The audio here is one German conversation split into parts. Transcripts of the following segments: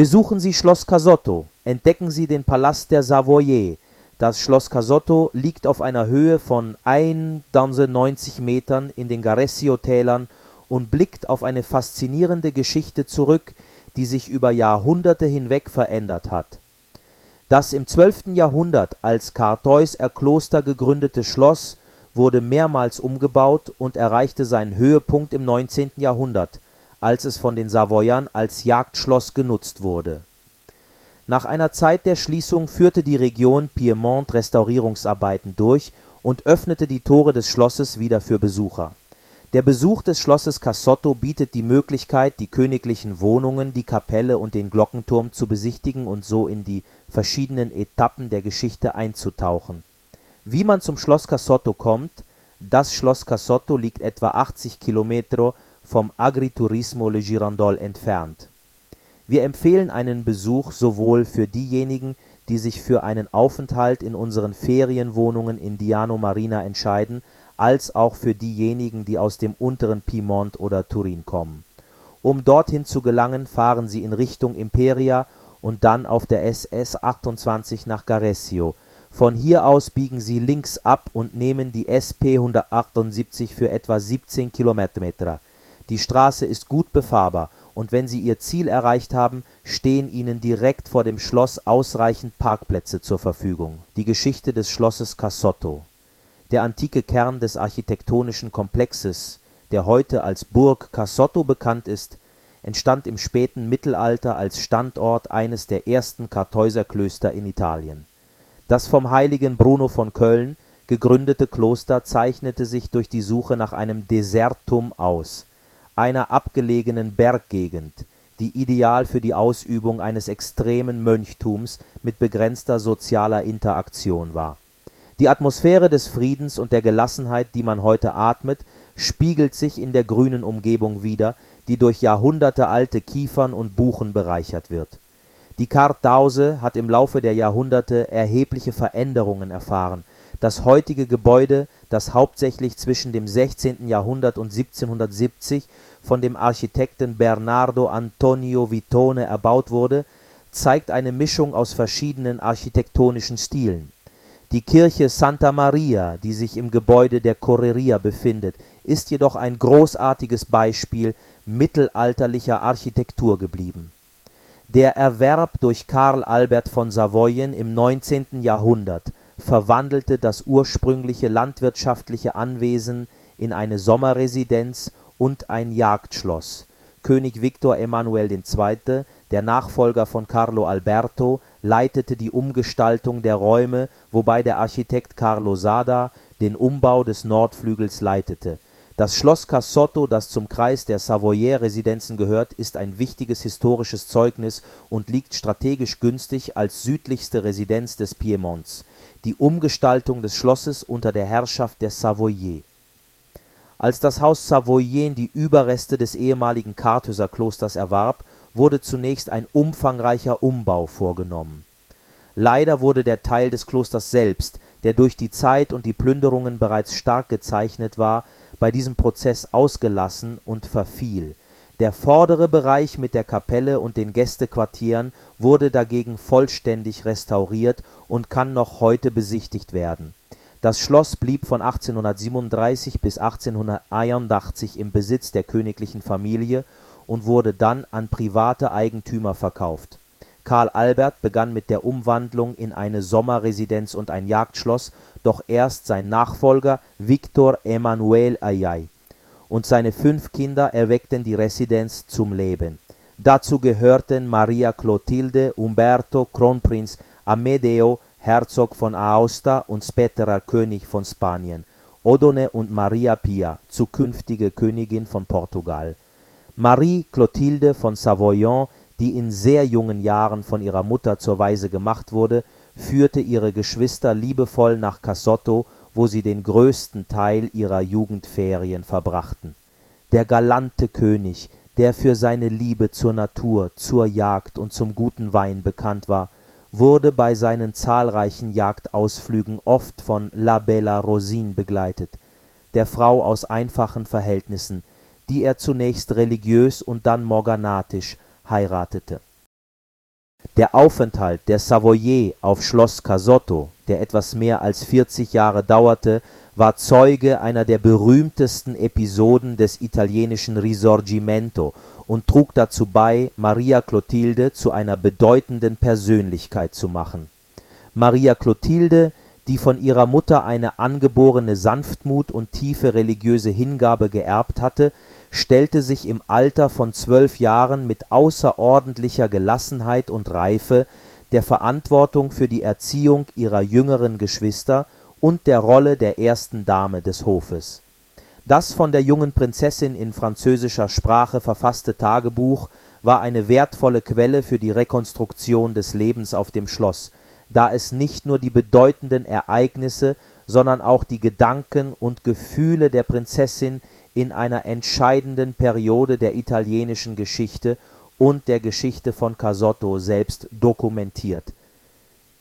Besuchen Sie Schloss Casotto, entdecken Sie den Palast der Savoyen. Das Schloss Casotto liegt auf einer Höhe von 91 Metern in den Garressi-Tälern und blickt auf eine faszinierende Geschichte zurück, die sich über Jahrhunderte hinweg verändert hat. Das im 12. Jahrhundert als Kartäuser Kloster gegründete Schloss wurde mehrmals umgebaut und erreichte seinen Höhepunkt im 19. Jahrhundert, als es von den Savoyern als Jagdschloss genutzt wurde. Nach einer Zeit der Schließung führte die Region Piemont Restaurierungsarbeiten durch und öffnete die Tore des Schlosses wieder für Besucher. Der Besuch des Schlosses Casotto bietet die Möglichkeit, die königlichen Wohnungen, die Kapelle und den Glockenturm zu besichtigen und so in die verschiedenen Etappen der Geschichte einzutauchen. Wie man zum Schloss Casotto kommt: Das Schloss Casotto liegt etwa 80 km vom Agriturismo Le Girandol entfernt. Wir empfehlen einen Besuch sowohl für diejenigen, die sich für einen Aufenthalt in unseren Ferienwohnungen in Diano Marina entscheiden, als auch für diejenigen, die aus dem unteren Piemont oder Turin kommen. Um dorthin zu gelangen, fahren Sie in Richtung Imperia und dann auf der SS 28 nach Garessio. Von hier aus biegen Sie links ab und nehmen die SP 178 für etwa 17 km. Die Straße ist gut befahrbar und wenn Sie Ihr Ziel erreicht haben, stehen Ihnen direkt vor dem Schloss ausreichend Parkplätze zur Verfügung. Die Geschichte des Schlosses Casotto Der antike Kern des architektonischen Komplexes, der heute als Burg Casotto bekannt ist, entstand im späten Mittelalter als Standort eines der ersten Kartäuserklöster in Italien. Das vom heiligen Bruno von Köln gegründete Kloster zeichnete sich durch die Suche nach einem Desertum aus, einer abgelegenen Berggegend, die ideal für die Ausübung eines extremen Mönchtums mit begrenzter sozialer Interaktion war die Atmosphäre des Friedens und der Gelassenheit, die man heute atmet, spiegelt sich in der grünen Umgebung wider, die durch jahrhundertealte Kiefern und Buchen bereichert wird. Die Kartause hat im Laufe der Jahrhunderte erhebliche Veränderungen erfahren. Das heutige Gebäude, das hauptsächlich zwischen dem 16. Jahrhundert und 1770 von dem Architekten Bernardo Antonio Vitone erbaut wurde, zeigt eine Mischung aus verschiedenen architektonischen Stilen die Kirche Santa Maria, die sich im Gebäude der Correria befindet, ist jedoch ein großartiges Beispiel mittelalterlicher Architektur geblieben. Der Erwerb durch Karl Albert von Savoyen im 19. Jahrhundert verwandelte das ursprüngliche landwirtschaftliche Anwesen in eine Sommerresidenz und ein Jagdschloss. König Viktor Emanuel II., der Nachfolger von Carlo Alberto leitete die Umgestaltung der Räume, wobei der Architekt Carlo Sada den Umbau des Nordflügels leitete. Das Schloss Casotto, das zum Kreis der Savoyer-Residenzen gehört, ist ein wichtiges historisches Zeugnis und liegt strategisch günstig als südlichste Residenz des Piemonts. Die Umgestaltung des Schlosses unter der Herrschaft der Savoyer Als das Haus Savoyen die Überreste des ehemaligen Kartäuserklosters erwarb wurde zunächst ein umfangreicher Umbau vorgenommen. Leider wurde der Teil des Klosters selbst, der durch die Zeit und die Plünderungen bereits stark gezeichnet war, bei diesem Prozess ausgelassen und verfiel. Der vordere Bereich mit der Kapelle und den Gästequartieren wurde dagegen vollständig restauriert und kann noch heute besichtigt werden. Das Schloss blieb von 1837 bis 1881 im Besitz der königlichen Familie und wurde dann an private Eigentümer verkauft. Karl Albert begann mit der Umwandlung in eine Sommerresidenz und ein Jagdschloss, doch erst sein Nachfolger Victor Emanuel Ayay und seine fünf Kinder erweckten die Residenz zum Leben. Dazu gehörten Maria Clotilde, Umberto, Kronprinz Amedeo, Herzog von Aosta und späterer König von Spanien, Odone und Maria Pia, zukünftige Königin von Portugal Marie Clotilde von Savoyen, die in sehr jungen Jahren von ihrer Mutter zur Waise gemacht wurde, führte ihre Geschwister liebevoll nach Casotto, wo sie den größten Teil ihrer Jugendferien verbrachten. Der galante König, der für seine Liebe zur Natur, zur Jagd und zum guten Wein bekannt war, wurde bei seinen zahlreichen Jagdausflügen oft von La Bella Rosine begleitet, der Frau aus einfachen Verhältnissen die er zunächst religiös und dann morganatisch heiratete Der Aufenthalt der Savoyer auf Schloss Casotto, der etwas mehr als 40 Jahre dauerte, war Zeuge einer der berühmtesten Episoden des italienischen Risorgimento und trug dazu bei, Maria Clotilde zu einer bedeutenden Persönlichkeit zu machen. Maria Clotilde, die von ihrer Mutter eine angeborene Sanftmut und tiefe religiöse Hingabe geerbt hatte, stellte sich im Alter von zwölf Jahren mit außerordentlicher Gelassenheit und Reife der Verantwortung für die Erziehung ihrer jüngeren Geschwister und der Rolle der ersten Dame des Hofes. Das von der jungen Prinzessin in französischer Sprache verfasste Tagebuch war eine wertvolle Quelle für die Rekonstruktion des Lebens auf dem Schloss, da es nicht nur die bedeutenden Ereignisse, sondern auch die Gedanken und Gefühle der Prinzessin in einer entscheidenden Periode der italienischen Geschichte und der Geschichte von Casotto selbst dokumentiert.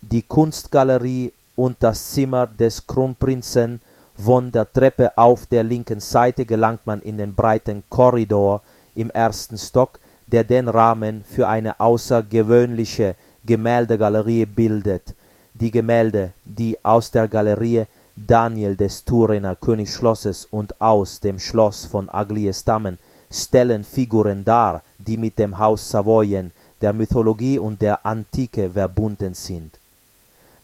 Die Kunstgalerie und das Zimmer des Kronprinzen von der Treppe auf der linken Seite gelangt man in den breiten Korridor im ersten Stock, der den Rahmen für eine außergewöhnliche Gemäldegalerie bildet. Die Gemälde, die aus der Galerie Daniel des Turener Königsschlosses und aus dem Schloss von Aglie stellen Figuren dar, die mit dem Haus Savoyen, der Mythologie und der Antike verbunden sind.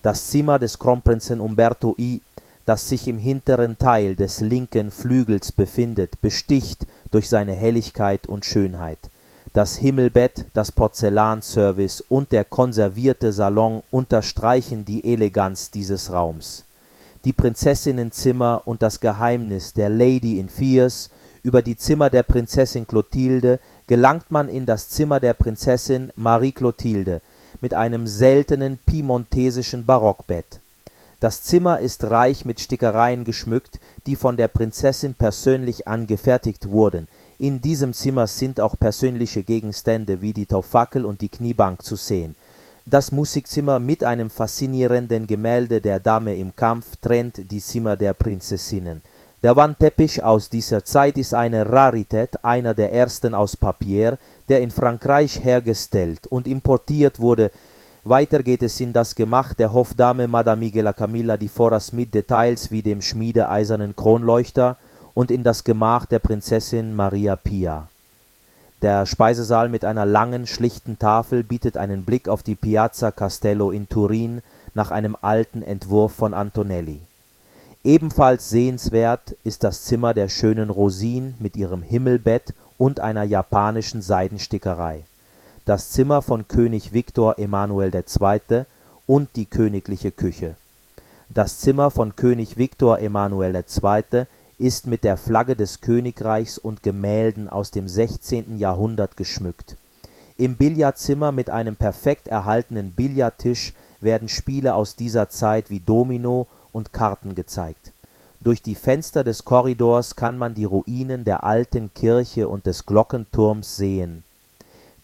Das Zimmer des Kronprinzen Umberto I, das sich im hinteren Teil des linken Flügels befindet, besticht durch seine Helligkeit und Schönheit. Das Himmelbett, das Porzellanservice und der konservierte Salon unterstreichen die Eleganz dieses Raums. Die Prinzessinnenzimmer und das Geheimnis der Lady in Fears über die Zimmer der Prinzessin Clotilde gelangt man in das Zimmer der Prinzessin Marie Clotilde mit einem seltenen piemontesischen Barockbett. Das Zimmer ist reich mit Stickereien geschmückt, die von der Prinzessin persönlich angefertigt wurden in diesem Zimmer sind auch persönliche Gegenstände wie die Taufackel und die Kniebank zu sehen. Das Musikzimmer mit einem faszinierenden Gemälde der Dame im Kampf trennt die Zimmer der Prinzessinnen. Der Wandteppich aus dieser Zeit ist eine Rarität, einer der ersten aus Papier, der in Frankreich hergestellt und importiert wurde. Weiter geht es in das Gemach der Hofdame Madame Miguela Camilla di Foras mit Details wie dem schmiedeeisernen Kronleuchter, und in das Gemach der Prinzessin Maria Pia. Der Speisesaal mit einer langen, schlichten Tafel bietet einen Blick auf die Piazza Castello in Turin nach einem alten Entwurf von Antonelli. Ebenfalls sehenswert ist das Zimmer der schönen Rosine mit ihrem Himmelbett und einer japanischen Seidenstickerei, das Zimmer von König Viktor Emanuel II. und die königliche Küche. Das Zimmer von König Viktor Emanuel II ist mit der Flagge des Königreichs und Gemälden aus dem 16. Jahrhundert geschmückt. Im Billardzimmer mit einem perfekt erhaltenen Billardtisch werden Spiele aus dieser Zeit wie Domino und Karten gezeigt. Durch die Fenster des Korridors kann man die Ruinen der alten Kirche und des Glockenturms sehen.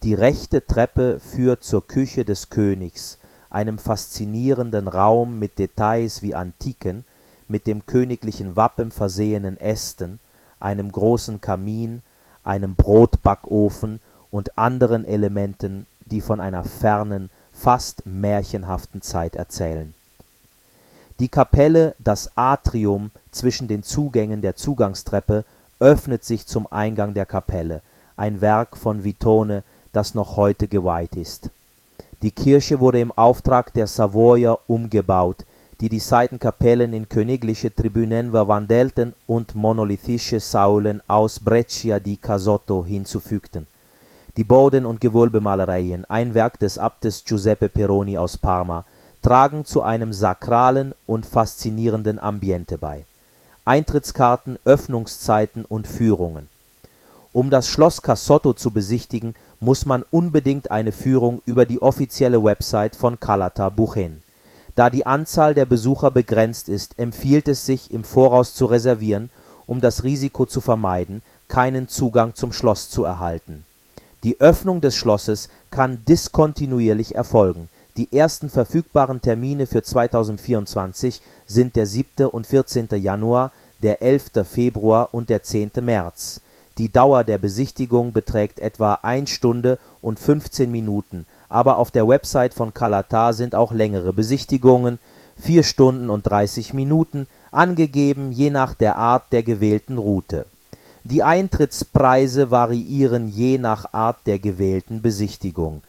Die rechte Treppe führt zur Küche des Königs, einem faszinierenden Raum mit Details wie Antiken mit dem königlichen Wappen versehenen Ästen, einem großen Kamin, einem Brotbackofen und anderen Elementen, die von einer fernen, fast märchenhaften Zeit erzählen. Die Kapelle, das Atrium zwischen den Zugängen der Zugangstreppe, öffnet sich zum Eingang der Kapelle, ein Werk von Vitone, das noch heute geweiht ist. Die Kirche wurde im Auftrag der Savoyer umgebaut die die Seitenkapellen in königliche Tribünen verwandelten und monolithische Säulen aus Breccia di Casotto hinzufügten. Die Boden und Gewölbemalereien, ein Werk des Abtes Giuseppe Peroni aus Parma, tragen zu einem sakralen und faszinierenden Ambiente bei. Eintrittskarten, Öffnungszeiten und Führungen. Um das Schloss Casotto zu besichtigen, muss man unbedingt eine Führung über die offizielle Website von Calata buchen da die Anzahl der Besucher begrenzt ist, empfiehlt es sich, im Voraus zu reservieren, um das Risiko zu vermeiden, keinen Zugang zum Schloss zu erhalten. Die Öffnung des Schlosses kann diskontinuierlich erfolgen. Die ersten verfügbaren Termine für 2024 sind der 7. und 14. Januar, der 11. Februar und der 10. März. Die Dauer der Besichtigung beträgt etwa 1 Stunde und 15 Minuten aber auf der Website von Kalatar sind auch längere Besichtigungen (4 Stunden und 30 Minuten) angegeben je nach der Art der gewählten Route. Die Eintrittspreise variieren je nach Art der gewählten Besichtigung